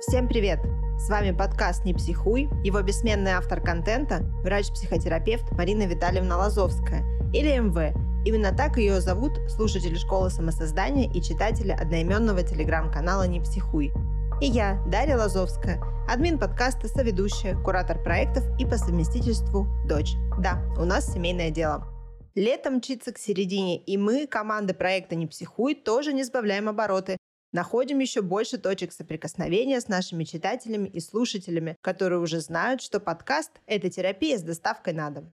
Всем привет! С вами подкаст «Не психуй», его бессменный автор контента, врач-психотерапевт Марина Витальевна Лазовская, или МВ. Именно так ее зовут слушатели школы самосоздания и читатели одноименного телеграм-канала «Не психуй». И я, Дарья Лазовская, админ подкаста, соведущая, куратор проектов и по совместительству дочь. Да, у нас семейное дело. Летом мчится к середине, и мы, команда проекта «Не психуй», тоже не сбавляем обороты находим еще больше точек соприкосновения с нашими читателями и слушателями, которые уже знают, что подкаст – это терапия с доставкой на дом.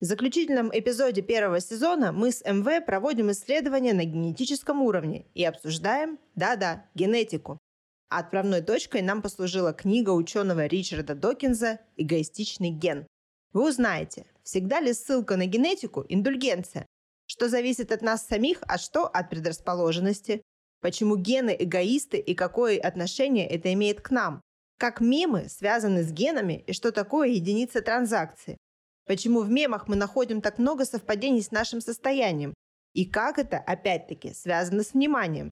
В заключительном эпизоде первого сезона мы с МВ проводим исследования на генетическом уровне и обсуждаем, да-да, генетику. Отправной точкой нам послужила книга ученого Ричарда Докинза «Эгоистичный ген». Вы узнаете, всегда ли ссылка на генетику – индульгенция, что зависит от нас самих, а что от предрасположенности, почему гены эгоисты и какое отношение это имеет к нам, как мемы связаны с генами и что такое единица транзакции, почему в мемах мы находим так много совпадений с нашим состоянием и как это, опять-таки, связано с вниманием.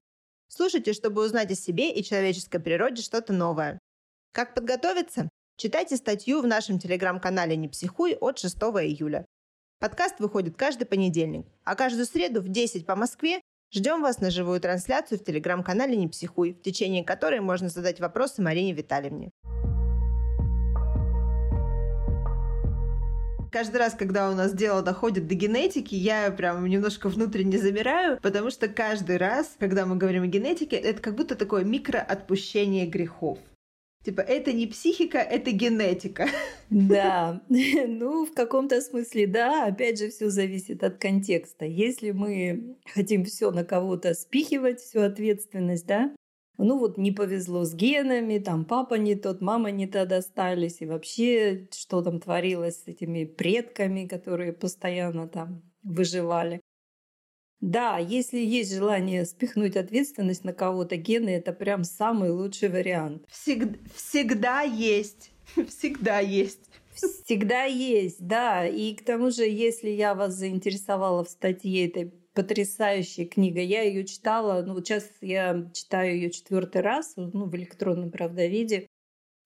Слушайте, чтобы узнать о себе и человеческой природе что-то новое. Как подготовиться? Читайте статью в нашем телеграм-канале «Не психуй» от 6 июля. Подкаст выходит каждый понедельник, а каждую среду в 10 по Москве Ждем вас на живую трансляцию в телеграм-канале «Не психуй», в течение которой можно задать вопросы Марине Витальевне. каждый раз, когда у нас дело доходит до генетики, я прям немножко внутренне замираю, потому что каждый раз, когда мы говорим о генетике, это как будто такое микроотпущение грехов. Типа, это не психика, это генетика. Да, ну, в каком-то смысле, да. Опять же, все зависит от контекста. Если мы хотим все на кого-то спихивать, всю ответственность, да, ну вот не повезло с генами, там папа не тот, мама не та достались, и вообще что там творилось с этими предками, которые постоянно там выживали. Да, если есть желание спихнуть ответственность на кого-то, гены это прям самый лучший вариант. Всег- всегда есть. Всегда есть. Всегда есть, да. И к тому же, если я вас заинтересовала в статье этой потрясающей книгой, я ее читала, ну сейчас я читаю ее четвертый раз, ну в электронном, правда, виде.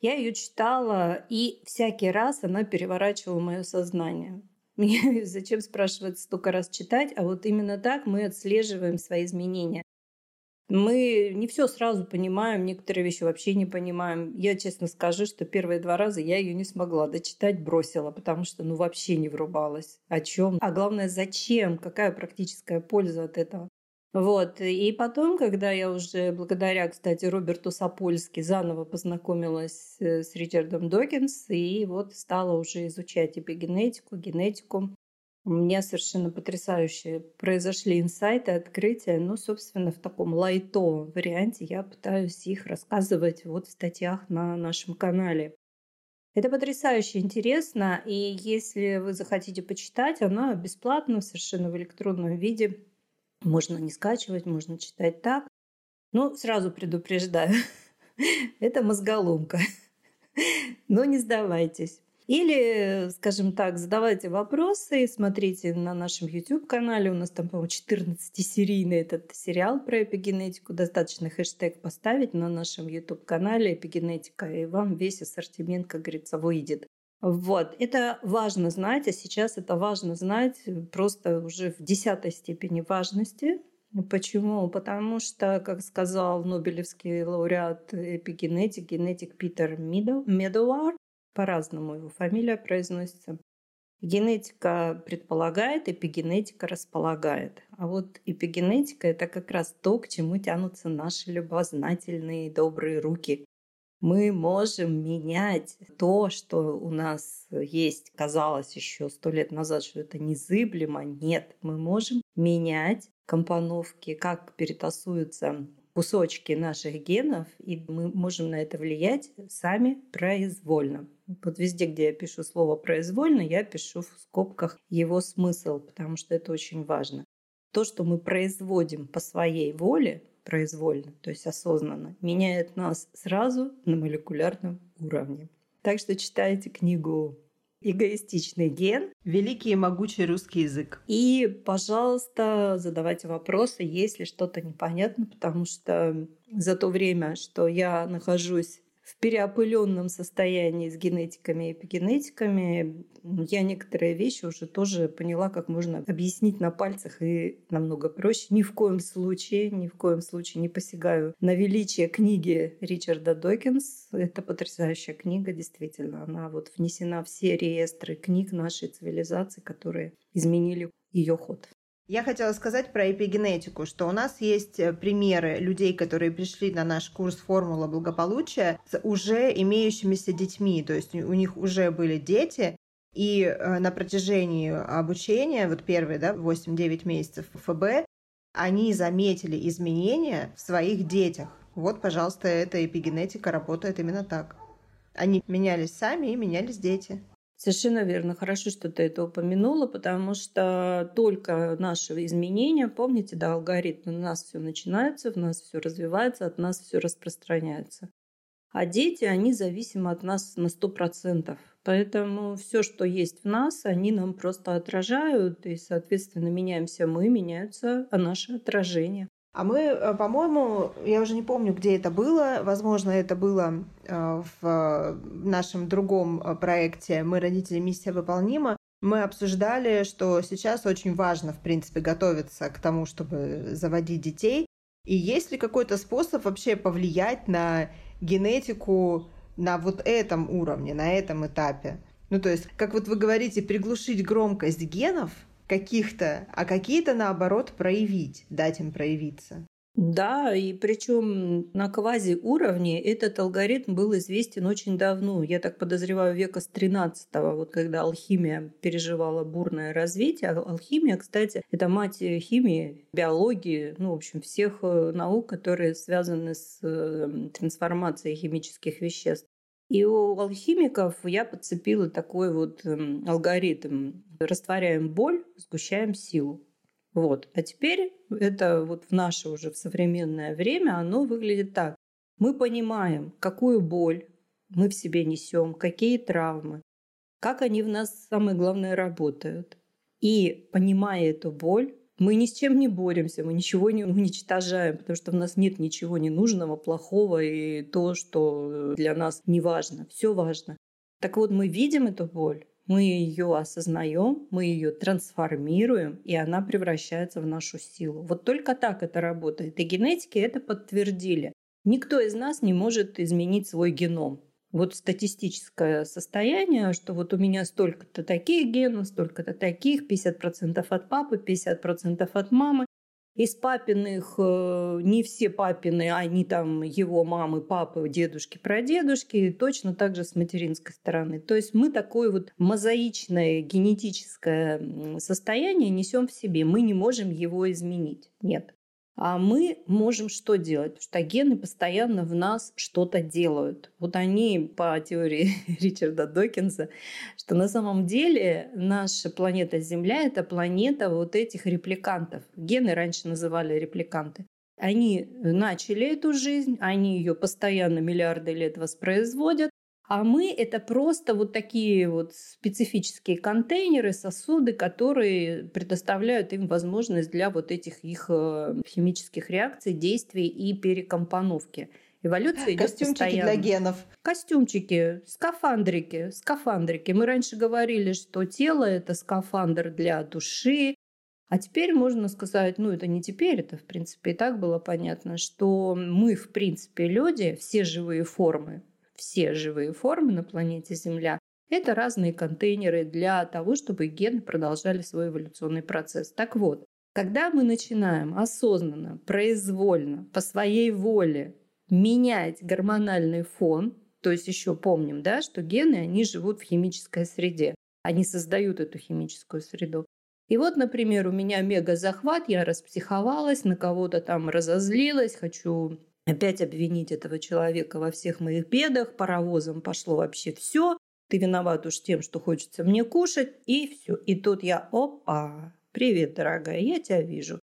Я ее читала, и всякий раз она переворачивала мое сознание. Мне зачем спрашивать столько раз читать, а вот именно так мы отслеживаем свои изменения. Мы не все сразу понимаем, некоторые вещи вообще не понимаем. Я честно скажу, что первые два раза я ее не смогла дочитать, бросила, потому что ну вообще не врубалась. О чем? А главное, зачем? Какая практическая польза от этого? Вот. И потом, когда я уже благодаря, кстати, Роберту Сапольски заново познакомилась э, с Ричардом Докинс, и вот стала уже изучать эпигенетику, генетику, у меня совершенно потрясающие произошли инсайты, открытия. Ну, собственно, в таком лайтовом варианте я пытаюсь их рассказывать вот в статьях на нашем канале. Это потрясающе интересно, и если вы захотите почитать, оно бесплатно, совершенно в электронном виде. Можно не скачивать, можно читать так. Ну, сразу предупреждаю, это мозголомка. Но не сдавайтесь. Или, скажем так, задавайте вопросы, смотрите на нашем YouTube-канале. У нас там, по-моему, 14-серийный этот сериал про эпигенетику. Достаточно хэштег поставить на нашем YouTube-канале «Эпигенетика», и вам весь ассортимент, как говорится, выйдет. Вот, это важно знать, а сейчас это важно знать просто уже в десятой степени важности. Почему? Потому что, как сказал Нобелевский лауреат эпигенетик, генетик Питер Медуар, по-разному его фамилия произносится, Генетика предполагает, эпигенетика располагает. А вот эпигенетика – это как раз то, к чему тянутся наши любознательные добрые руки мы можем менять то, что у нас есть, казалось еще сто лет назад, что это незыблемо. Нет, мы можем менять компоновки, как перетасуются кусочки наших генов, и мы можем на это влиять сами произвольно. Вот везде, где я пишу слово «произвольно», я пишу в скобках его смысл, потому что это очень важно. То, что мы производим по своей воле, произвольно, то есть осознанно, меняет нас сразу на молекулярном уровне. Так что читайте книгу эгоистичный ген. Великий и могучий русский язык. И, пожалуйста, задавайте вопросы, если что-то непонятно, потому что за то время, что я нахожусь в переопыленном состоянии с генетиками и эпигенетиками, я некоторые вещи уже тоже поняла, как можно объяснить на пальцах и намного проще. Ни в коем случае, ни в коем случае не посягаю на величие книги Ричарда Докинс. Это потрясающая книга, действительно. Она вот внесена в все реестры книг нашей цивилизации, которые изменили ее ход. Я хотела сказать про эпигенетику, что у нас есть э, примеры людей, которые пришли на наш курс «Формула благополучия» с уже имеющимися детьми, то есть у них уже были дети, и э, на протяжении обучения, вот первые, да, 8-9 месяцев ФБ, они заметили изменения в своих детях. Вот, пожалуйста, эта эпигенетика работает именно так. Они менялись сами и менялись дети. Совершенно верно. Хорошо, что ты это упомянула, потому что только наши изменения, помните, да, алгоритм, у нас все начинается, в нас все развивается, от нас все распространяется. А дети, они зависимы от нас на сто процентов. Поэтому все, что есть в нас, они нам просто отражают, и, соответственно, меняемся мы, меняются наши отражения. А мы, э, по-моему, я уже не помню, где это было. Возможно, это было э, в нашем другом э, проекте «Мы, родители, миссия выполнима». Мы обсуждали, что сейчас очень важно, в принципе, готовиться к тому, чтобы заводить детей. И есть ли какой-то способ вообще повлиять на генетику на вот этом уровне, на этом этапе? Ну, то есть, как вот вы говорите, приглушить громкость генов – каких-то, а какие-то, наоборот, проявить, дать им проявиться. Да, и причем на квази-уровне этот алгоритм был известен очень давно. Я так подозреваю, века с 13 вот когда алхимия переживала бурное развитие. Алхимия, кстати, это мать химии, биологии, ну, в общем, всех э, наук, которые связаны с э, трансформацией химических веществ. И у алхимиков я подцепила такой вот эм, алгоритм. Растворяем боль, сгущаем силу. Вот. А теперь это вот в наше уже в современное время оно выглядит так. Мы понимаем, какую боль мы в себе несем, какие травмы, как они в нас, самое главное, работают. И понимая эту боль, мы ни с чем не боремся, мы ничего не уничтожаем, потому что в нас нет ничего ненужного, плохого и то, что для нас не важно. Все важно. Так вот, мы видим эту боль, мы ее осознаем, мы ее трансформируем, и она превращается в нашу силу. Вот только так это работает. И генетики это подтвердили. Никто из нас не может изменить свой геном вот статистическое состояние, что вот у меня столько-то таких генов, столько-то таких, 50% от папы, 50% от мамы. Из папиных э, не все папины, они там его мамы, папы, дедушки, прадедушки, точно так же с материнской стороны. То есть мы такое вот мозаичное генетическое состояние несем в себе. Мы не можем его изменить. Нет. А мы можем что делать? Потому что гены постоянно в нас что-то делают. Вот они по теории Ричарда Докинса, что на самом деле наша планета Земля — это планета вот этих репликантов. Гены раньше называли репликанты. Они начали эту жизнь, они ее постоянно миллиарды лет воспроизводят, а мы — это просто вот такие вот специфические контейнеры, сосуды, которые предоставляют им возможность для вот этих их э, химических реакций, действий и перекомпоновки. Эволюция идет Костюмчики постоянно. для генов. Костюмчики, скафандрики, скафандрики. Мы раньше говорили, что тело – это скафандр для души, а теперь можно сказать, ну это не теперь, это в принципе и так было понятно, что мы в принципе люди, все живые формы, все живые формы на планете Земля – это разные контейнеры для того, чтобы гены продолжали свой эволюционный процесс. Так вот, когда мы начинаем осознанно, произвольно, по своей воле менять гормональный фон, то есть еще помним, да, что гены, они живут в химической среде, они создают эту химическую среду. И вот, например, у меня мега-захват, я распсиховалась, на кого-то там разозлилась, хочу опять обвинить этого человека во всех моих бедах, паровозом пошло вообще все, ты виноват уж тем, что хочется мне кушать, и все. И тут я, опа, привет, дорогая, я тебя вижу.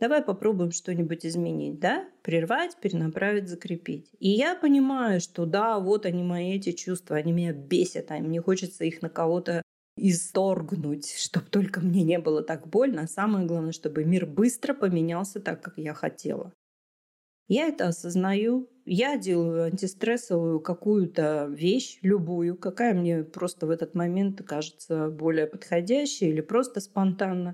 Давай попробуем что-нибудь изменить, да? Прервать, перенаправить, закрепить. И я понимаю, что да, вот они мои эти чувства, они меня бесят, а мне хочется их на кого-то исторгнуть, чтобы только мне не было так больно. А самое главное, чтобы мир быстро поменялся так, как я хотела. Я это осознаю, я делаю антистрессовую какую-то вещь, любую, какая мне просто в этот момент кажется более подходящей или просто спонтанно.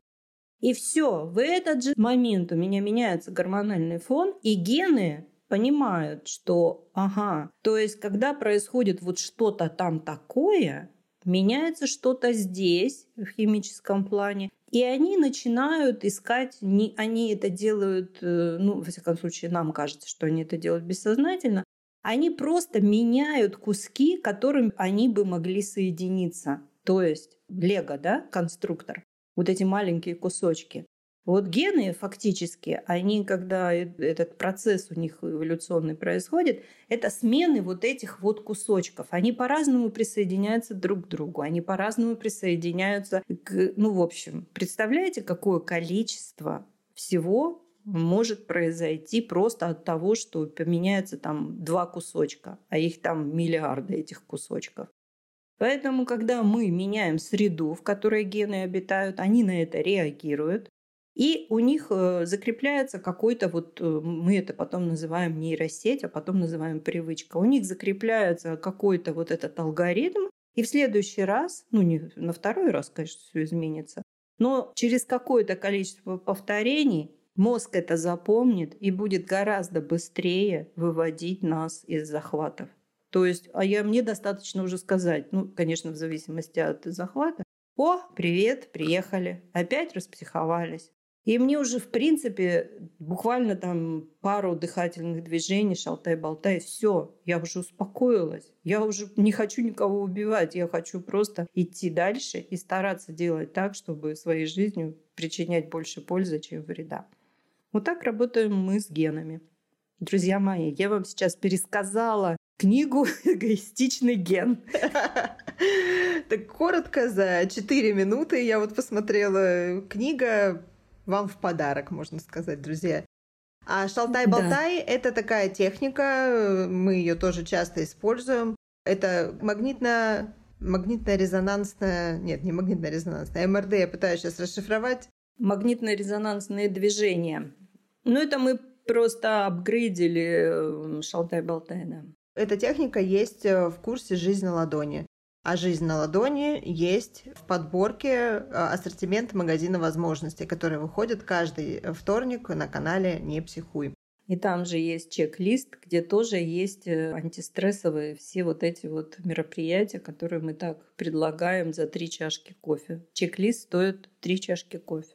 И все, в этот же момент у меня меняется гормональный фон, и гены понимают, что, ага, то есть, когда происходит вот что-то там такое, меняется что-то здесь, в химическом плане, и они начинают искать, не, они это делают, э, ну, во всяком случае, нам кажется, что они это делают бессознательно, они просто меняют куски, которым они бы могли соединиться. То есть лего, да, конструктор, вот эти маленькие кусочки. Вот гены фактически, они, когда этот процесс у них эволюционный происходит, это смены вот этих вот кусочков. Они по-разному присоединяются друг к другу, они по-разному присоединяются к... Ну, в общем, представляете, какое количество всего может произойти просто от того, что поменяются там два кусочка, а их там миллиарды этих кусочков. Поэтому, когда мы меняем среду, в которой гены обитают, они на это реагируют, и у них э, закрепляется какой-то вот, э, мы это потом называем нейросеть, а потом называем привычка. У них закрепляется какой-то вот этот алгоритм, и в следующий раз, ну не на второй раз, конечно, все изменится, но через какое-то количество повторений мозг это запомнит и будет гораздо быстрее выводить нас из захватов. То есть, а я, мне достаточно уже сказать, ну, конечно, в зависимости от захвата, о, привет, приехали, опять распсиховались. И мне уже, в принципе, буквально там пару дыхательных движений, шалтай-болтай, все, я уже успокоилась. Я уже не хочу никого убивать, я хочу просто идти дальше и стараться делать так, чтобы своей жизнью причинять больше пользы, чем вреда. Вот так работаем мы с генами. Друзья мои, я вам сейчас пересказала книгу «Эгоистичный ген». Так коротко, за 4 минуты я вот посмотрела. Книга вам в подарок, можно сказать, друзья. А шалтай-болтай да. это такая техника, мы ее тоже часто используем. Это магнитно магнитно-резонансная, нет, не магнитно-резонансная, МРД я пытаюсь сейчас расшифровать. Магнитно-резонансные движения. Ну, это мы просто апгрейдили э, шалтай-болтай, да. Эта техника есть э, в курсе «Жизнь на ладони». А «Жизнь на ладони» есть в подборке э, ассортимент магазина возможностей, который выходит каждый вторник на канале «Не психуй». И там же есть чек-лист, где тоже есть э, антистрессовые все вот эти вот мероприятия, которые мы так предлагаем за три чашки кофе. Чек-лист стоит три чашки кофе.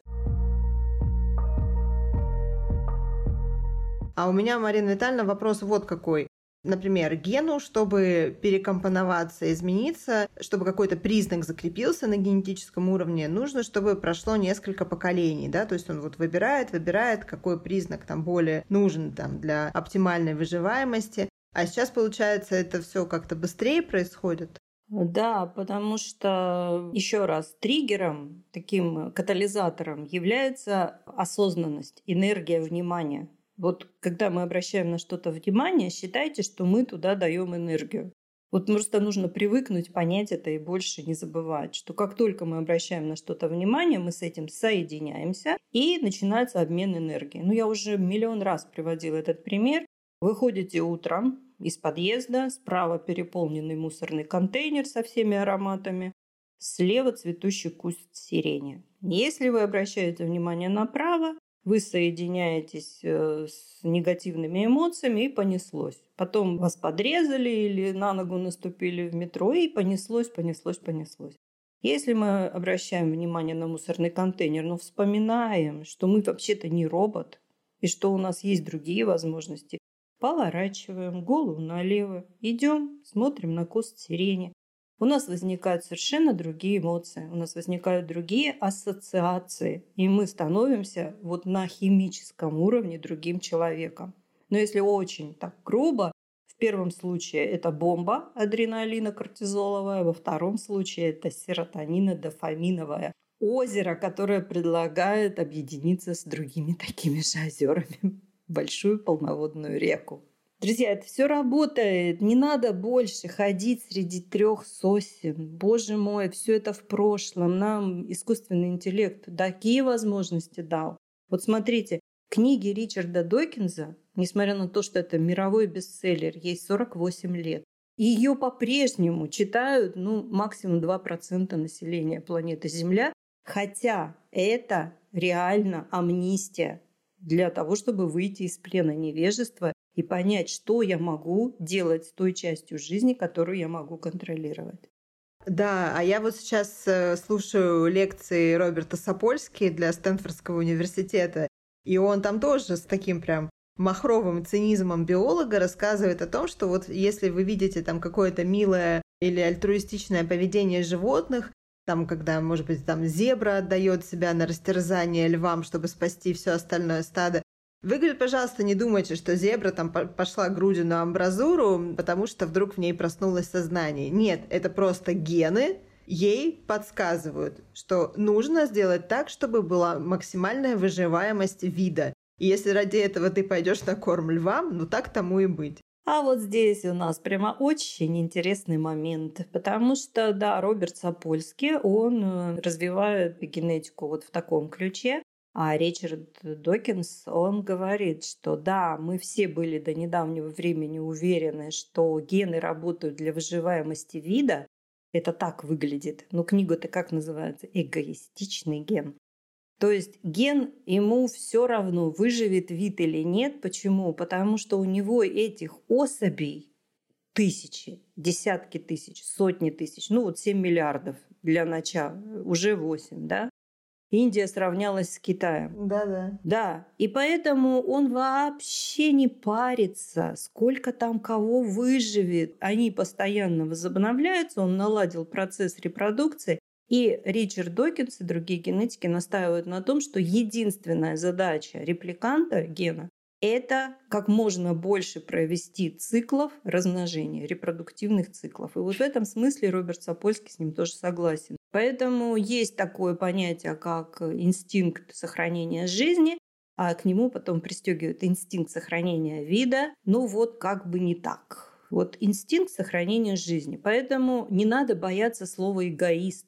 А у меня, Марина Витальевна, вопрос вот какой например, гену, чтобы перекомпоноваться, измениться, чтобы какой-то признак закрепился на генетическом уровне, нужно, чтобы прошло несколько поколений, да, то есть он вот выбирает, выбирает, какой признак там более нужен там для оптимальной выживаемости. А сейчас, получается, это все как-то быстрее происходит? Да, потому что, еще раз, триггером, таким катализатором является осознанность, энергия внимания. Вот когда мы обращаем на что-то внимание, считайте, что мы туда даем энергию. Вот просто нужно привыкнуть, понять это и больше не забывать, что как только мы обращаем на что-то внимание, мы с этим соединяемся и начинается обмен энергией. Ну, я уже миллион раз приводила этот пример. Выходите утром из подъезда, справа переполненный мусорный контейнер со всеми ароматами, слева цветущий куст сирени. Если вы обращаете внимание направо, вы соединяетесь э, с негативными эмоциями и понеслось. Потом вас подрезали или на ногу наступили в метро и понеслось, понеслось, понеслось. Если мы обращаем внимание на мусорный контейнер, но вспоминаем, что мы вообще-то не робот, и что у нас есть другие возможности, поворачиваем голову налево, идем, смотрим на куст сирени, у нас возникают совершенно другие эмоции, у нас возникают другие ассоциации, и мы становимся вот на химическом уровне другим человеком. Но если очень так грубо, в первом случае это бомба адреналина кортизоловая, во втором случае это серотонина-дофаминовая озеро, которое предлагает объединиться с другими такими же озерами большую полноводную реку. Друзья, это все работает. Не надо больше ходить среди трех сосен. Боже мой, все это в прошлом. Нам искусственный интеллект такие возможности дал. Вот смотрите, книги Ричарда Докинза несмотря на то, что это мировой бестселлер, ей 48 лет. Ее по-прежнему читают ну, максимум 2% населения планеты Земля, хотя это реально амнистия для того, чтобы выйти из плена невежества и понять, что я могу делать с той частью жизни, которую я могу контролировать. Да, а я вот сейчас э, слушаю лекции Роберта Сапольски для Стэнфордского университета, и он там тоже с таким прям махровым цинизмом биолога рассказывает о том, что вот если вы видите там какое-то милое или альтруистичное поведение животных, там, когда, может быть, там зебра отдает себя на растерзание львам, чтобы спасти все остальное стадо, вы, пожалуйста, не думайте, что зебра там пошла грудью на амбразуру, потому что вдруг в ней проснулось сознание. Нет, это просто гены, ей подсказывают, что нужно сделать так, чтобы была максимальная выживаемость вида. И если ради этого ты пойдешь на корм львам, ну так тому и быть. А вот здесь у нас прямо очень интересный момент, потому что, да, Роберт Сапольский, он э, развивает генетику вот в таком ключе, а Ричард Докинс, он говорит, что да, мы все были до недавнего времени уверены, что гены работают для выживаемости вида. Это так выглядит. Но книга-то как называется? Эгоистичный ген. То есть ген ему все равно, выживет вид или нет. Почему? Потому что у него этих особей тысячи, десятки тысяч, сотни тысяч, ну вот 7 миллиардов для начала, уже 8, да? Индия сравнялась с Китаем. Да, да. Да, и поэтому он вообще не парится, сколько там кого выживет. Они постоянно возобновляются, он наладил процесс репродукции. И Ричард Докинс и другие генетики настаивают на том, что единственная задача репликанта гена – это как можно больше провести циклов размножения, репродуктивных циклов. И вот в этом смысле Роберт Сапольский с ним тоже согласен. Поэтому есть такое понятие, как инстинкт сохранения жизни, а к нему потом пристегивают инстинкт сохранения вида. Ну вот как бы не так. Вот инстинкт сохранения жизни. Поэтому не надо бояться слова «эгоист».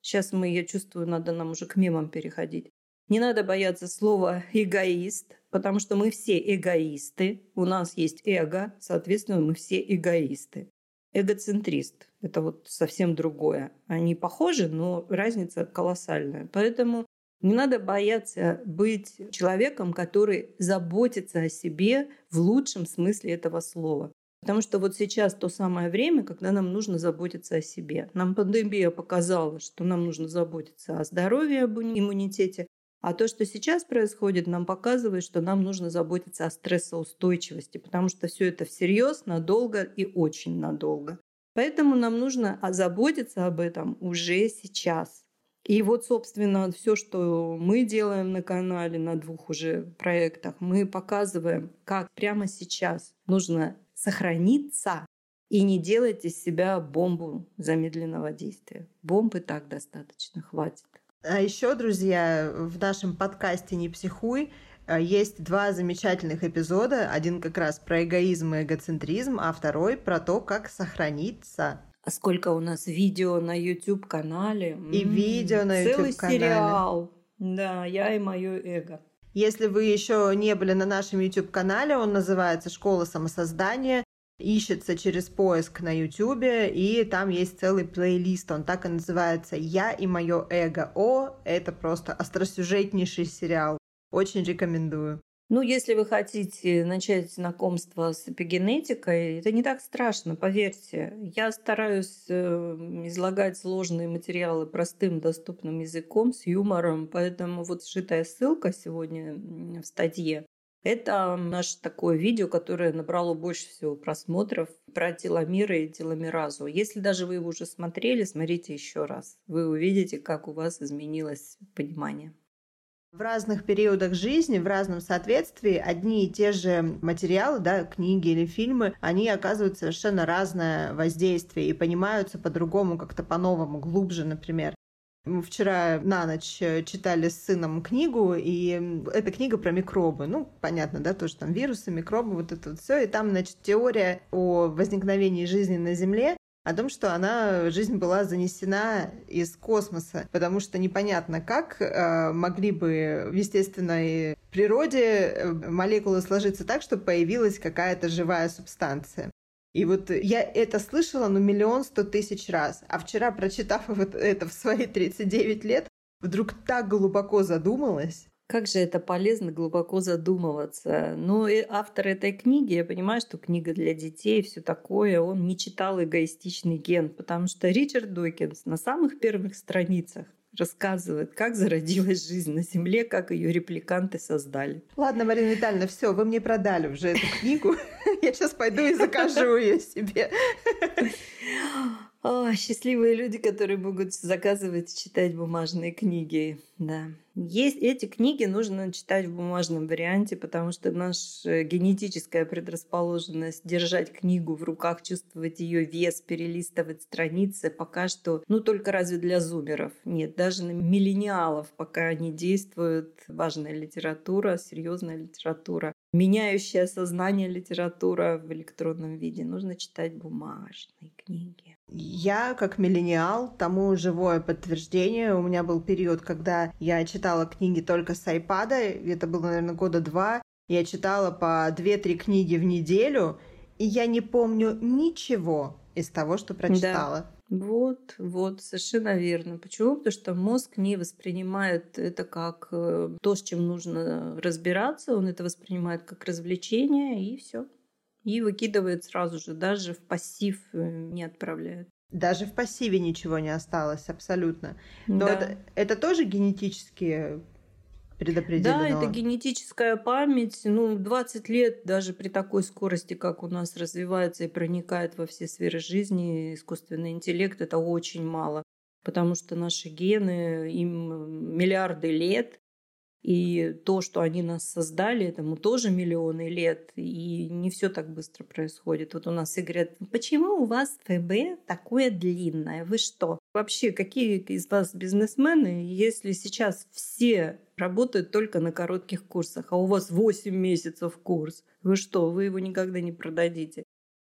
Сейчас мы, я чувствую, надо нам уже к мемам переходить. Не надо бояться слова «эгоист», потому что мы все эгоисты. У нас есть эго, соответственно, мы все эгоисты эгоцентрист. Это вот совсем другое. Они похожи, но разница колоссальная. Поэтому не надо бояться быть человеком, который заботится о себе в лучшем смысле этого слова. Потому что вот сейчас то самое время, когда нам нужно заботиться о себе. Нам пандемия показала, что нам нужно заботиться о здоровье, об иммунитете, а то, что сейчас происходит, нам показывает, что нам нужно заботиться о стрессоустойчивости, потому что все это всерьез, надолго и очень надолго. Поэтому нам нужно озаботиться об этом уже сейчас. И вот, собственно, все, что мы делаем на канале, на двух уже проектах, мы показываем, как прямо сейчас нужно сохраниться и не делать из себя бомбу замедленного действия. Бомбы так достаточно, хватит. А еще, друзья, в нашем подкасте «Не психуй» э, есть два замечательных эпизода. Один как раз про эгоизм и эгоцентризм, а второй про то, как сохраниться. А сколько у нас видео на YouTube-канале. И М-м, видео на YouTube-канале. Целый сериал. Да, я и мое эго. Если вы еще не были на нашем YouTube-канале, он называется «Школа самосоздания» ищется через поиск на Ютубе, и там есть целый плейлист, он так и называется «Я и мое эго». О, это просто остросюжетнейший сериал. Очень рекомендую. Ну, если вы хотите начать знакомство с эпигенетикой, это не так страшно, поверьте. Я стараюсь э, излагать сложные материалы простым, доступным языком, с юмором, поэтому вот сшитая ссылка сегодня в статье это наше такое видео, которое набрало больше всего просмотров про теломеры и теломеразу. Если даже вы его уже смотрели, смотрите еще раз. Вы увидите, как у вас изменилось понимание. В разных периодах жизни, в разном соответствии, одни и те же материалы, да, книги или фильмы, они оказывают совершенно разное воздействие и понимаются по-другому, как-то по-новому, глубже, например. Мы вчера на ночь э, читали с сыном книгу, и эта книга про микробы. Ну, понятно, да, тоже там вирусы, микробы, вот это вот все. И там, значит, теория о возникновении жизни на Земле, о том, что она, жизнь была занесена из космоса, потому что непонятно, как э, могли бы естественные природе э, молекулы сложиться так, чтобы появилась какая-то живая субстанция. И вот я это слышала, ну, миллион сто тысяч раз. А вчера, прочитав вот это в свои 39 лет, вдруг так глубоко задумалась. Как же это полезно глубоко задумываться. Но и автор этой книги, я понимаю, что книга для детей, все такое, он не читал эгоистичный ген, потому что Ричард Докинс на самых первых страницах рассказывает, как зародилась жизнь на Земле, как ее репликанты создали. Ладно, Марина Витальевна, все, вы мне продали уже эту книгу. Я сейчас пойду и закажу ее себе. О, счастливые люди, которые могут заказывать, читать бумажные книги. Да. Есть эти книги нужно читать в бумажном варианте, потому что наша генетическая предрасположенность держать книгу в руках, чувствовать ее вес, перелистывать страницы пока что, ну только разве для зумеров. Нет, даже на миллениалов пока не действует важная литература, серьезная литература меняющая сознание литература в электронном виде. Нужно читать бумажные книги. Я, как миллениал, тому живое подтверждение. У меня был период, когда я читала книги только с айпада. Это было, наверное, года два. Я читала по две-три книги в неделю, и я не помню ничего из того, что прочитала. Да. Вот, вот, совершенно верно. Почему? Потому что мозг не воспринимает это как э, то, с чем нужно разбираться, он это воспринимает как развлечение, и все и выкидывает сразу же, даже в пассив э, не отправляет. Даже в пассиве ничего не осталось, абсолютно. Но да. это, это тоже генетически предопределено. Да, это генетическая память. Ну, 20 лет даже при такой скорости, как у нас развивается и проникает во все сферы жизни, искусственный интеллект, это очень мало. Потому что наши гены, им миллиарды лет, и то, что они нас создали, этому тоже миллионы лет, и не все так быстро происходит. Вот у нас и говорят, почему у вас ФБ такое длинное? Вы что? Вообще, какие из вас бизнесмены, если сейчас все работают только на коротких курсах, а у вас 8 месяцев курс? Вы что, вы его никогда не продадите?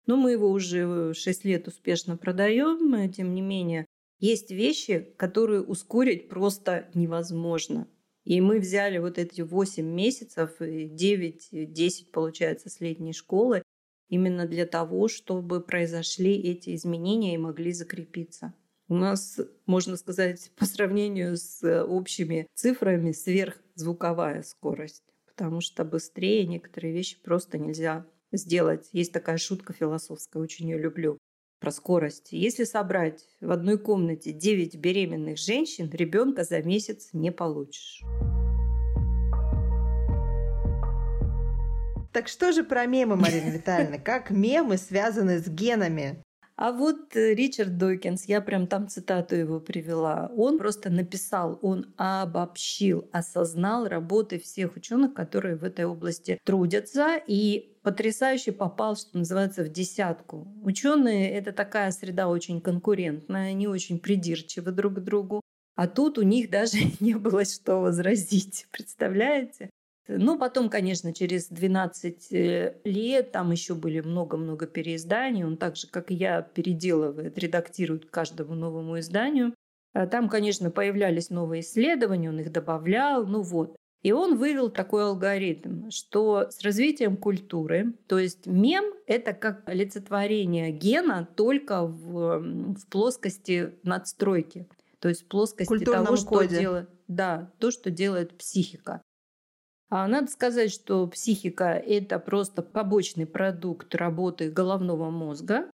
Но мы его уже 6 лет успешно продаем, тем не менее, есть вещи, которые ускорить просто невозможно. И мы взяли вот эти 8 месяцев, 9-10, получается, с летней школы, именно для того, чтобы произошли эти изменения и могли закрепиться. У нас, можно сказать, по сравнению с общими цифрами, сверхзвуковая скорость, потому что быстрее некоторые вещи просто нельзя сделать. Есть такая шутка философская, очень ее люблю про скорость. Если собрать в одной комнате 9 беременных женщин, ребенка за месяц не получишь. Так что же про мемы, Марина Витальевна? Как мемы связаны с генами? А вот э, Ричард Докинс, я прям там цитату его привела, он просто написал, он обобщил, осознал работы всех ученых, которые в этой области трудятся, и потрясающе попал, что называется, в десятку. Ученые это такая среда очень конкурентная, они очень придирчивы друг к другу. А тут у них даже не было что возразить. Представляете? Ну, потом, конечно, через 12 э, лет там еще были много-много переизданий. Он так же, как и я, переделывает, редактирует каждому новому изданию. А там, конечно, появлялись новые исследования, он их добавлял, ну вот. И он вывел такой алгоритм, что с развитием культуры, то есть мем — это как олицетворение гена только в, в плоскости надстройки, то есть в плоскости того, что делает, да, то, что делает психика. А надо сказать, что психика – это просто побочный продукт работы головного мозга.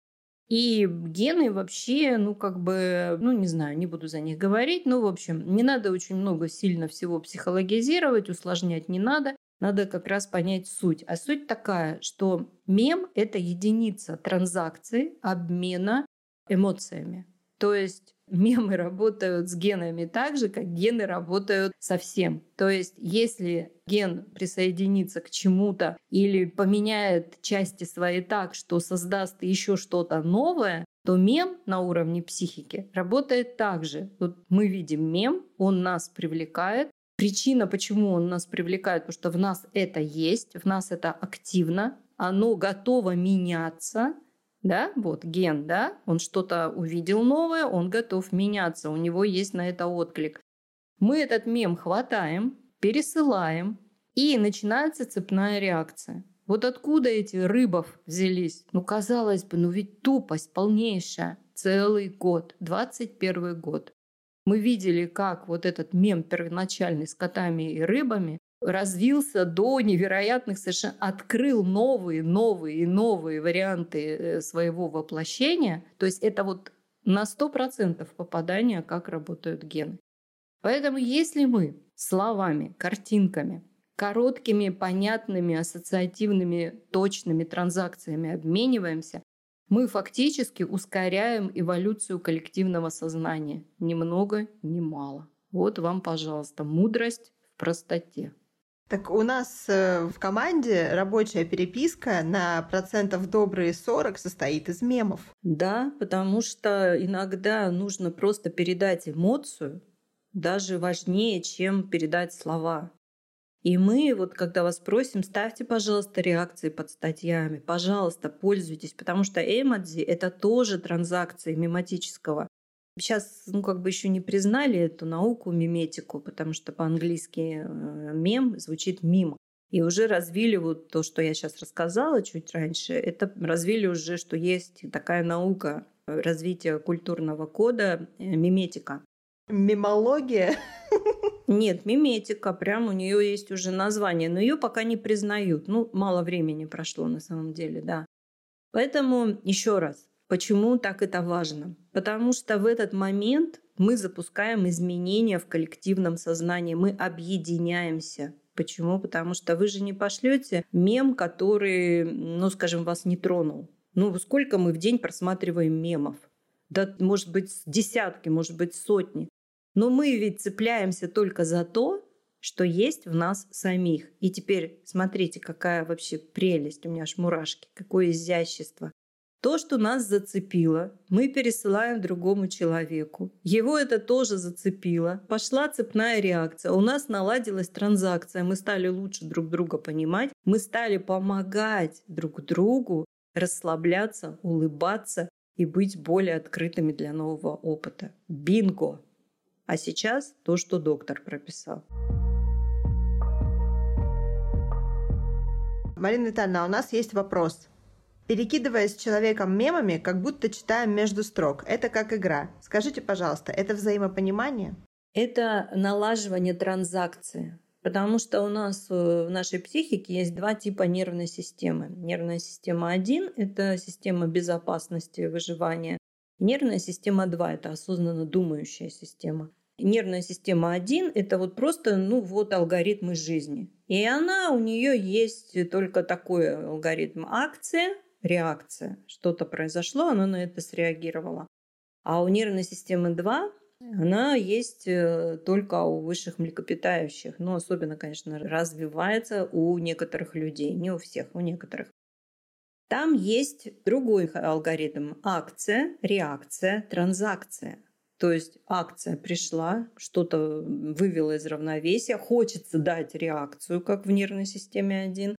И гены вообще, ну, как бы, ну, не знаю, не буду за них говорить, но, в общем, не надо очень много сильно всего психологизировать, усложнять не надо. Надо как раз понять суть. А суть такая, что мем – это единица транзакции, обмена эмоциями. То есть мемы работают с генами так же, как гены работают со всем. То есть, если ген присоединится к чему-то или поменяет части свои так, что создаст еще что-то новое, то мем на уровне психики работает так же. Вот мы видим мем, он нас привлекает. Причина, почему он нас привлекает, потому что в нас это есть, в нас это активно, оно готово меняться – да, вот ген, да, он что-то увидел новое, он готов меняться, у него есть на это отклик. Мы этот мем хватаем, пересылаем, И начинается цепная реакция. Вот откуда эти рыбов взялись? Ну, казалось бы, ну ведь тупость полнейшая. Целый год, 21 год. Мы видели, как вот этот мем первоначальный с котами и рыбами развился до невероятных совершенно, открыл новые, новые и новые варианты э, своего воплощения. То есть это вот на 100% попадание, как работают гены. Поэтому если мы словами, картинками короткими, понятными, ассоциативными, точными транзакциями обмениваемся, мы фактически ускоряем эволюцию коллективного сознания. Ни много, ни мало. Вот вам, пожалуйста, мудрость в простоте. Так у нас э, в команде рабочая переписка на процентов добрые 40 состоит из мемов. Да, потому что иногда нужно просто передать эмоцию, даже важнее, чем передать слова. И мы, вот когда вас просим, ставьте, пожалуйста, реакции под статьями, пожалуйста, пользуйтесь, потому что эмодзи — это тоже транзакции мематического. Сейчас, ну, как бы еще не признали эту науку, миметику, потому что по-английски э, мем звучит мим. И уже развили вот то, что я сейчас рассказала чуть раньше, это развили уже, что есть такая наука э, развития культурного кода, э, миметика. Мемология? Нет, миметика, прям у нее есть уже название, но ее пока не признают. Ну, мало времени прошло на самом деле, да. Поэтому еще раз, почему так это важно? Потому что в этот момент мы запускаем изменения в коллективном сознании, мы объединяемся. Почему? Потому что вы же не пошлете мем, который, ну, скажем, вас не тронул. Ну, сколько мы в день просматриваем мемов? Да, может быть, десятки, может быть, сотни. Но мы ведь цепляемся только за то, что есть в нас самих. И теперь смотрите, какая вообще прелесть, у меня аж мурашки, какое изящество. То, что нас зацепило, мы пересылаем другому человеку. Его это тоже зацепило. Пошла цепная реакция. У нас наладилась транзакция. Мы стали лучше друг друга понимать. Мы стали помогать друг другу расслабляться, улыбаться и быть более открытыми для нового опыта. Бинго! А сейчас то, что доктор прописал. Марина Витальевна, а у нас есть вопрос. Перекидываясь с человеком мемами, как будто читаем между строк. Это как игра. Скажите, пожалуйста, это взаимопонимание? Это налаживание транзакции. Потому что у нас э, в нашей психике есть два типа нервной системы. Нервная система 1 – это система безопасности, выживания. Нервная система 2 – это осознанно думающая система. Нервная система 1 – это вот просто, ну вот, алгоритмы жизни. И она, у нее есть только такой алгоритм акция, реакция. Что-то произошло, она на это среагировала. А у нервной системы 2 она есть э, только у высших млекопитающих. Но особенно, конечно, развивается у некоторых людей. Не у всех, у некоторых. Там есть другой алгоритм. Акция, реакция, транзакция. То есть акция пришла, что-то вывела из равновесия, хочется дать реакцию, как в нервной системе 1,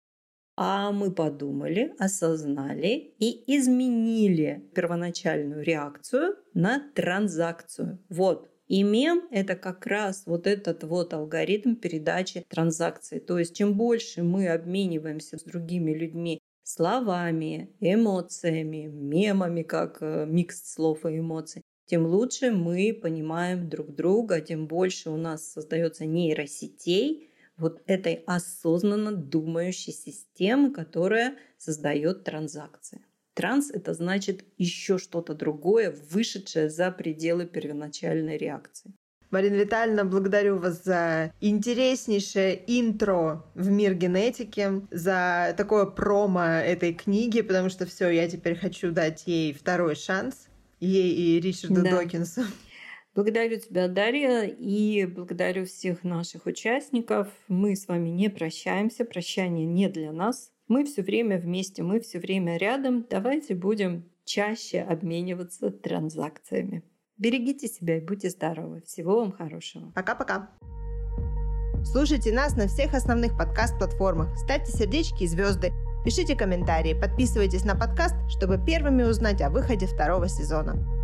а мы подумали, осознали и изменили первоначальную реакцию на транзакцию. Вот. И мем – это как раз вот этот вот алгоритм передачи транзакций. То есть чем больше мы обмениваемся с другими людьми словами, эмоциями, мемами, как э, микс слов и эмоций, тем лучше мы понимаем друг друга, тем больше у нас создается нейросетей, вот этой осознанно думающей системы, которая создает транзакции. Транс – это значит еще что-то другое, вышедшее за пределы первоначальной реакции. Марина Витальевна, благодарю вас за интереснейшее интро в мир генетики, за такое промо этой книги, потому что все, я теперь хочу дать ей второй шанс ей и Ричарду да. Докинсу. Благодарю тебя, Дарья, и благодарю всех наших участников. Мы с вами не прощаемся, прощание не для нас. Мы все время вместе, мы все время рядом. Давайте будем чаще обмениваться транзакциями. Берегите себя и будьте здоровы. Всего вам хорошего. Пока-пока. Слушайте нас на всех основных подкаст-платформах. Ставьте сердечки и звезды. Пишите комментарии, подписывайтесь на подкаст, чтобы первыми узнать о выходе второго сезона.